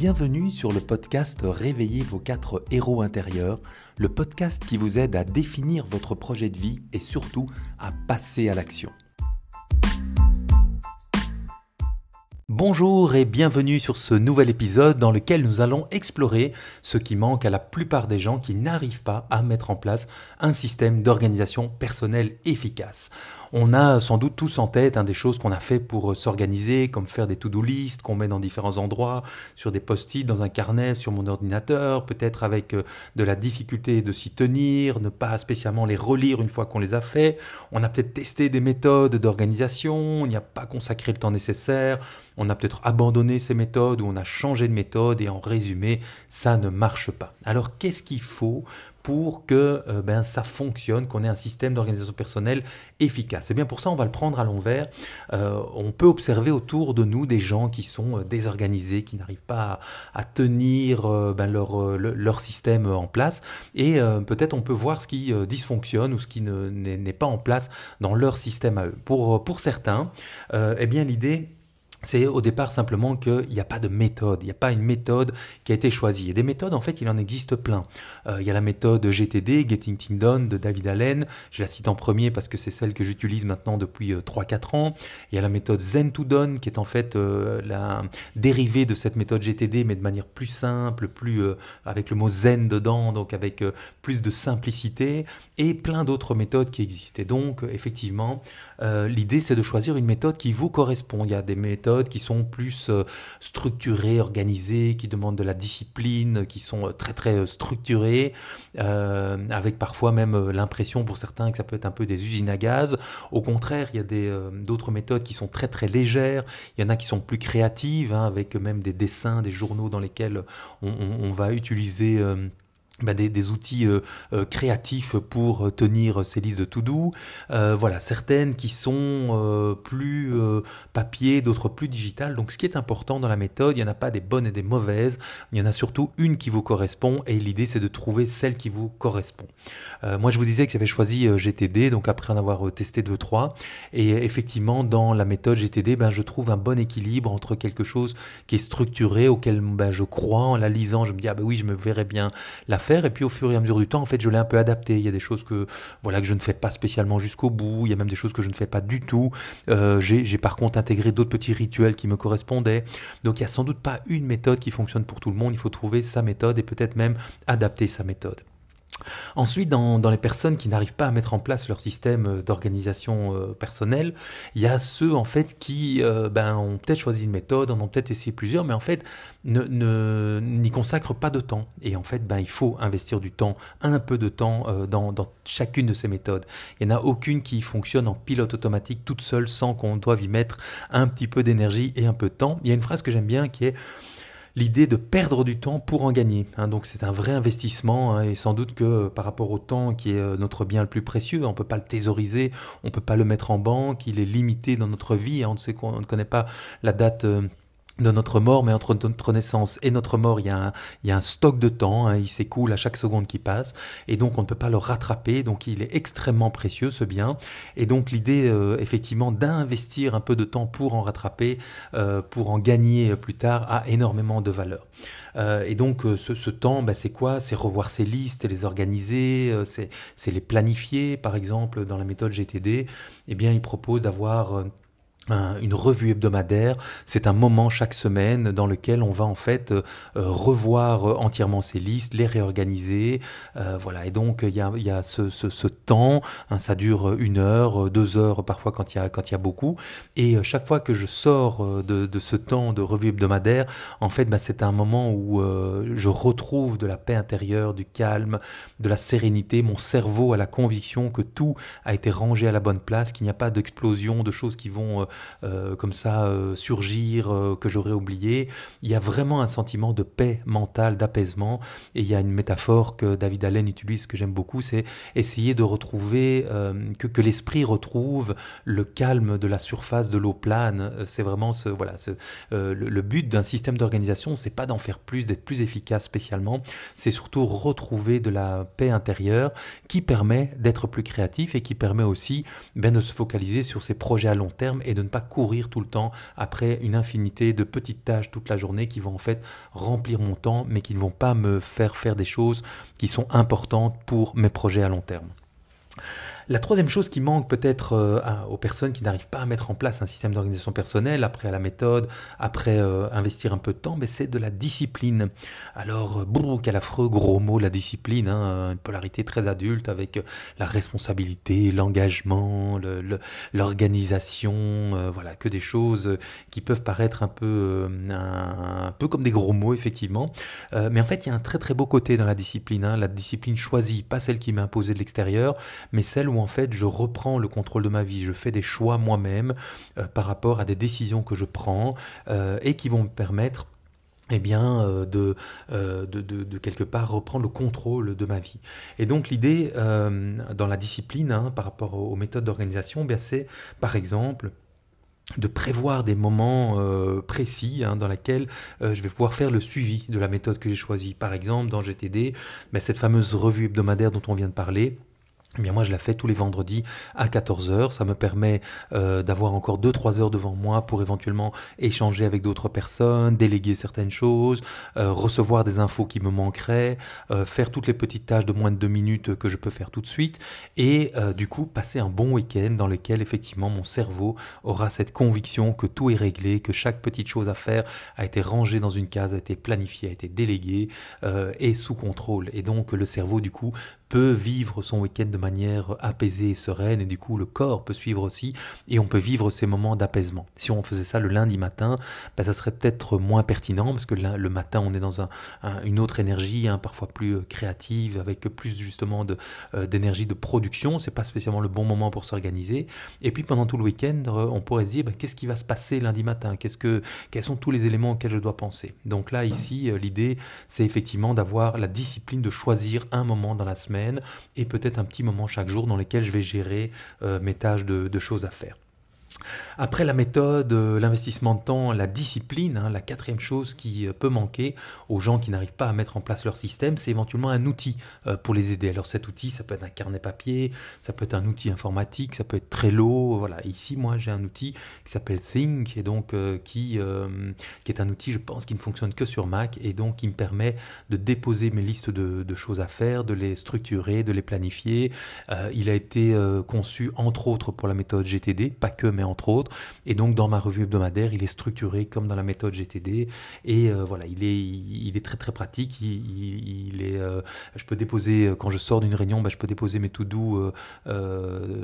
Bienvenue sur le podcast Réveillez vos quatre héros intérieurs, le podcast qui vous aide à définir votre projet de vie et surtout à passer à l'action. Bonjour et bienvenue sur ce nouvel épisode dans lequel nous allons explorer ce qui manque à la plupart des gens qui n'arrivent pas à mettre en place un système d'organisation personnelle efficace. On a sans doute tous en tête hein, des choses qu'on a fait pour euh, s'organiser, comme faire des to-do list qu'on met dans différents endroits, sur des post-it, dans un carnet, sur mon ordinateur, peut-être avec euh, de la difficulté de s'y tenir, ne pas spécialement les relire une fois qu'on les a fait. On a peut-être testé des méthodes d'organisation, on n'y a pas consacré le temps nécessaire, on a peut-être abandonné ces méthodes ou on a changé de méthode et en résumé, ça ne marche pas. Alors qu'est-ce qu'il faut pour que euh, ben, ça fonctionne, qu'on ait un système d'organisation personnelle efficace. Et bien pour ça, on va le prendre à l'envers. Euh, on peut observer autour de nous des gens qui sont euh, désorganisés, qui n'arrivent pas à, tenir ben, leur, leur système en place. Et peut-être on peut voir ce qui dysfonctionne ou ce qui n'est pas en place dans leur système à eux. Pour, pour certains, eh bien l'idée c'est au départ simplement qu'il n'y a pas de méthode, il n'y a pas une méthode qui a été choisie. Et des méthodes, en fait, il en existe plein. Euh, il y a la méthode GTD, Getting Things Done, de David Allen. Je la cite en premier parce que c'est celle que j'utilise maintenant depuis 3-4 euh, ans. Il y a la méthode Zen to Done, qui est en fait euh, la dérivée de cette méthode GTD, mais de manière plus simple, plus avec le mot Zen dedans, donc avec plus de simplicité, et plein d'autres méthodes qui existent. Et donc, effectivement, l'idée, c'est de choisir une méthode qui vous correspond. Il y a des méthodes qui sont plus euh, structurées, organisées, qui demandent de la discipline, qui sont euh, très très euh, structurées, avec parfois même l'impression pour certains que ça peut être un peu des usines à gaz. Au contraire, il y a d'autres méthodes qui sont très très légères, il y en a qui sont plus créatives, hein, avec même des dessins, des journaux dans lesquels on va utiliser bah, des, outils euh, euh, créatifs pour tenir ces listes de to-do. Euh, voilà, certaines qui sont plus papier, d'autres plus digitales. Donc ce qui est important dans la méthode, il n'y en a pas des bonnes et des mauvaises, il y en a surtout une qui vous correspond et l'idée c'est de trouver celle qui vous correspond. moi je vous disais que j'avais choisi GTD, donc après en avoir testé deux, trois, et effectivement dans la méthode GTD, ben, je trouve un bon équilibre entre quelque chose qui est structuré, auquel ben, je crois, en la lisant, je me dis, ah ben oui, je me verrais bien la et puis au fur et à mesure du temps, en fait, je l'ai un peu adapté. Il y a des choses que, voilà, que je ne fais pas spécialement jusqu'au bout. Il y a même des choses que je ne fais pas du tout. Euh, j'ai par contre intégré d'autres petits rituels qui me correspondaient. Donc il n'y a sans doute pas une méthode qui fonctionne pour tout le monde. Il faut trouver sa méthode et peut-être même adapter sa méthode. Ensuite, dans, les personnes qui n'arrivent pas à mettre en place leur système euh, d'organisation euh, personnelle, il y a ceux en fait qui euh, ben, ont peut-être choisi une méthode, en ont peut-être essayé plusieurs, mais en fait n'y consacrent pas de temps. Et en fait, ben, il faut investir du temps, un peu de temps dans, dans, chacune de ces méthodes. Il n'y en a aucune qui fonctionne en pilote automatique toute seule sans qu'on doive y mettre un petit peu d'énergie et un peu de temps. Il y a une phrase que j'aime bien qui est l'idée de perdre du temps pour en gagner. Hein. donc c'est un vrai investissement hein, et sans doute que euh, par rapport au temps qui est euh, notre bien le plus précieux, on ne peut pas le thésauriser, on ne peut pas le mettre en banque, il est limité dans notre vie, hein. on ne sait qu'on ne connaît pas la date. Euh, de notre mort, mais entre notre naissance et notre mort, il y a un, il y a un stock de temps, hein, il s'écoule à chaque seconde qui passe, et donc on ne peut pas le rattraper, donc il est extrêmement précieux ce bien, et donc l'idée euh, effectivement d'investir un peu de temps pour en rattraper, euh, pour en gagner plus tard, a énormément de valeur. Euh, et donc ce, ce temps, bah, c'est quoi? C'est revoir ses listes, les organiser, c'est les planifier, par exemple dans la méthode GTD, eh bien il propose d'avoir une revue hebdomadaire. C'est un moment chaque semaine dans lequel on va en fait euh, euh, revoir euh, entièrement ces listes, les réorganiser. voilà. Et donc il y a, y a ce, ce, ce temps. Hein, ça dure une heure, deux heures parfois quand il y a quand il y a beaucoup. Et chaque fois que je sors de, de ce temps de revue hebdomadaire, en fait, bah, c'est un moment où je retrouve de la paix intérieure, du calme, de la sérénité. Mon cerveau a la conviction que tout a été rangé à la bonne place, qu'il n'y a pas d'explosion, de choses qui vont euh, comme ça euh, surgir, euh, que j'aurais oublié. Il y a vraiment un sentiment de paix mentale, d'apaisement. Et il y a une métaphore que David Allen utilise, que j'aime beaucoup, c'est essayer de retrouver, que, l'esprit retrouve le calme de la surface de l'eau plane. C'est vraiment ce, voilà, le, but d'un système d'organisation, c'est pas d'en faire plus, d'être plus efficace spécialement, c'est surtout retrouver de la paix intérieure qui permet d'être plus créatif et qui permet aussi ben, de se focaliser sur ses projets à long terme et de pas courir tout le temps après une infinité de petites tâches toute la journée qui vont en fait remplir mon temps, mais qui ne vont pas me faire faire des choses qui sont importantes pour mes projets à long terme. La troisième chose qui manque peut-être euh, aux personnes qui n'arrivent pas à mettre en place un système d'organisation personnelle, après à la méthode, après euh, investir un peu de temps, c'est de la discipline. Alors, euh, quel affreux gros mot, la discipline, hein, une polarité très adulte avec la responsabilité, l'engagement, l'organisation, voilà, que des choses qui peuvent paraître un peu, un, peu comme des gros mots, effectivement. mais en fait, il y a un très très beau côté dans la discipline, hein, la discipline choisie, pas celle qui m'est imposée de l'extérieur, mais celle où en fait je reprends le contrôle de ma vie, je fais des choix moi-même euh, par rapport à des décisions que je prends euh, et qui vont me permettre eh bien, euh, de, quelque part reprendre le contrôle de ma vie. Et donc l'idée dans la discipline hein, par rapport aux méthodes d'organisation, eh c'est par exemple de prévoir des moments précis hein, dans lesquels je vais pouvoir faire le suivi de la méthode que j'ai choisie. Par exemple, dans GTD, ben, cette fameuse revue hebdomadaire dont on vient de parler, eh bien moi je la fais tous les vendredis à 14h, ça me permet euh, d'avoir encore 2-3 heures devant moi pour éventuellement échanger avec d'autres personnes, déléguer certaines choses, euh, recevoir des infos qui me manqueraient, euh, faire toutes les petites tâches de moins de 2 minutes que je peux faire tout de suite et du coup passer un bon week-end dans lequel effectivement mon cerveau aura cette conviction que tout est réglé, que chaque petite chose à faire a été rangée dans une case, a été planifiée, a été déléguée et sous contrôle. Et donc le cerveau du coup peut vivre son week-end de manière apaisée et sereine, et du coup le corps peut suivre aussi, et on peut vivre ces moments d'apaisement. Si on faisait ça le lundi matin, ben, ça serait peut-être moins pertinent, parce que le matin on est dans un, une autre énergie, hein, parfois plus euh, créative, avec plus justement euh, d'énergie de, production, c'est pas spécialement le bon moment pour s'organiser. Et puis pendant tout le week-end, euh, on pourrait se dire, ben, qu'est-ce qui va se passer lundi matin? Qu'est-ce que, Quels sont tous les éléments auxquels je dois penser? Donc là, ici, l'idée, c'est effectivement d'avoir la discipline de choisir un moment dans la semaine et peut-être un petit moment chaque jour dans lequel je vais gérer euh, mes tâches de choses à faire. Après la méthode, euh, l'investissement de temps, la discipline, hein, la quatrième chose qui euh, peut manquer aux gens qui n'arrivent pas à mettre en place leur système, c'est éventuellement un outil euh, pour les aider. Alors cet outil, ça peut être un carnet papier, ça peut être un outil informatique, ça peut être Trello. Voilà, ici moi j'ai un outil qui s'appelle Think et donc qui, qui est un outil, je pense, qui ne fonctionne que sur Mac et donc qui me permet de déposer mes listes de, de choses à faire, de les structurer, de les planifier. il a été conçu entre autres pour la méthode GTD, pas que entre autres. Et donc dans ma revue hebdomadaire, il est structuré comme dans la méthode GTD. Et euh, voilà, il est, il est très très pratique. Il, est, euh, je peux déposer euh, quand je sors d'une réunion, bah, je peux déposer mes to-do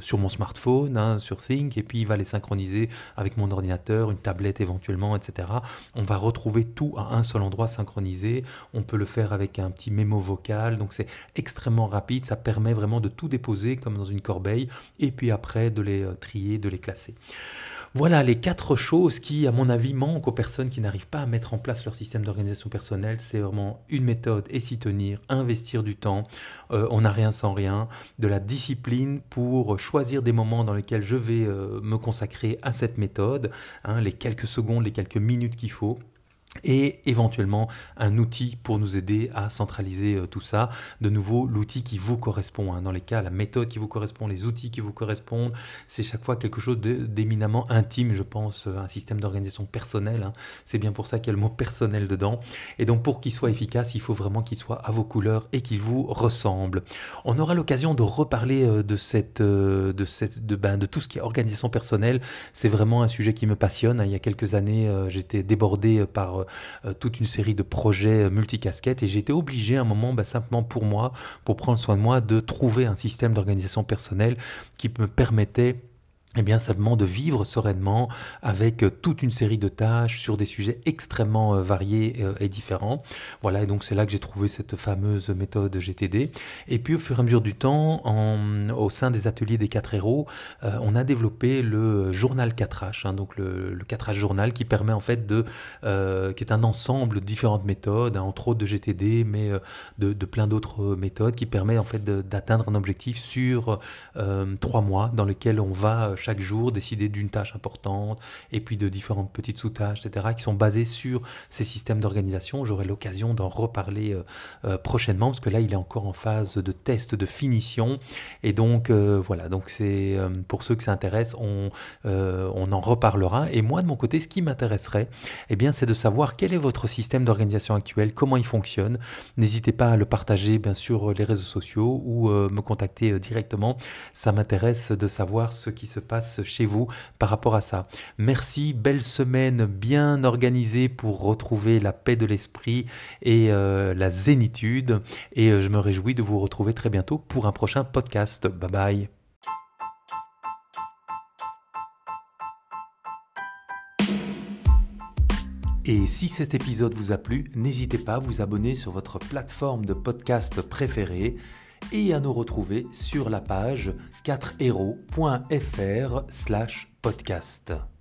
sur mon smartphone, hein, sur Think, et puis il va les synchroniser avec mon ordinateur, une tablette éventuellement, etc. On va retrouver tout à un seul endroit synchronisé. On peut le faire avec un petit mémo vocal, donc c'est extrêmement rapide. Ça permet vraiment de tout déposer comme dans une corbeille, et puis après de les trier, de les classer. Voilà les quatre choses qui, à mon avis, manquent aux personnes qui n'arrivent pas à mettre en place leur système d'organisation personnelle. C'est vraiment une méthode et s'y tenir, investir du temps, euh, on n'a rien sans rien, de la discipline pour choisir des moments dans lesquels je vais euh, me consacrer à cette méthode, hein, les quelques secondes, les quelques minutes qu'il faut et éventuellement un outil pour nous aider à centraliser euh, tout ça. De nouveau, l'outil qui vous correspond. Hein. Dans les cas, la méthode qui vous correspond, les outils qui vous correspondent, c'est chaque fois quelque chose d'éminemment intime, je pense, euh, un système d'organisation personnelle. Hein. C'est bien pour ça qu'il y a le mot personnel dedans. Et donc, pour qu'il soit efficace, il faut vraiment qu'il soit à vos couleurs et qu'il vous ressemble. On aura l'occasion de reparler euh, de cette, de cette, de, ben, de tout ce qui est organisation personnelle. C'est vraiment un sujet qui me passionne. Hein. Il y a quelques années, j'étais débordé par toute une série de projets euh, multicasquettes. Et été obligé à un moment, bah, simplement pour moi, pour prendre soin de moi, de trouver un système d'organisation personnelle qui me permettait eh bien simplement de vivre sereinement avec euh, toute une série de tâches sur des sujets extrêmement euh, variés euh, et différents. Voilà, et donc c'est là que j'ai trouvé cette fameuse méthode GTD. Et puis au fur et à mesure du temps, au sein des ateliers des 4 héros, on a développé le journal 4H, hein, donc le, le 4H journal qui permet en fait de, qui est un ensemble de différentes méthodes, hein, entre autres de GTD, mais de, plein d'autres méthodes, qui permet en fait d'atteindre un objectif sur trois mois dans lequel on va chaque jour, décider d'une tâche importante et puis de différentes petites sous-tâches, etc., qui sont basées sur ces systèmes d'organisation. J'aurai l'occasion d'en reparler prochainement parce que là, il est encore en phase de test de finition. Et donc, voilà, donc c'est pour ceux que ça intéresse, on, on en reparlera. Et moi, de mon côté, ce qui m'intéresserait, eh bien, c'est de savoir quel est votre système d'organisation actuel, comment il fonctionne. N'hésitez pas à le partager, bien sûr, les réseaux sociaux ou euh, me contacter euh, directement. Ça m'intéresse de savoir ce qui se passe chez vous par rapport à ça. Merci, belle semaine bien organisée pour retrouver la paix de l'esprit et euh, la zénitude. Et je me réjouis de vous retrouver très bientôt pour un prochain podcast. Bye bye. Et si cet épisode vous a plu, n'hésitez pas à vous abonner sur votre plateforme de podcast préférée et à nous retrouver sur la page 4héros.fr/podcast.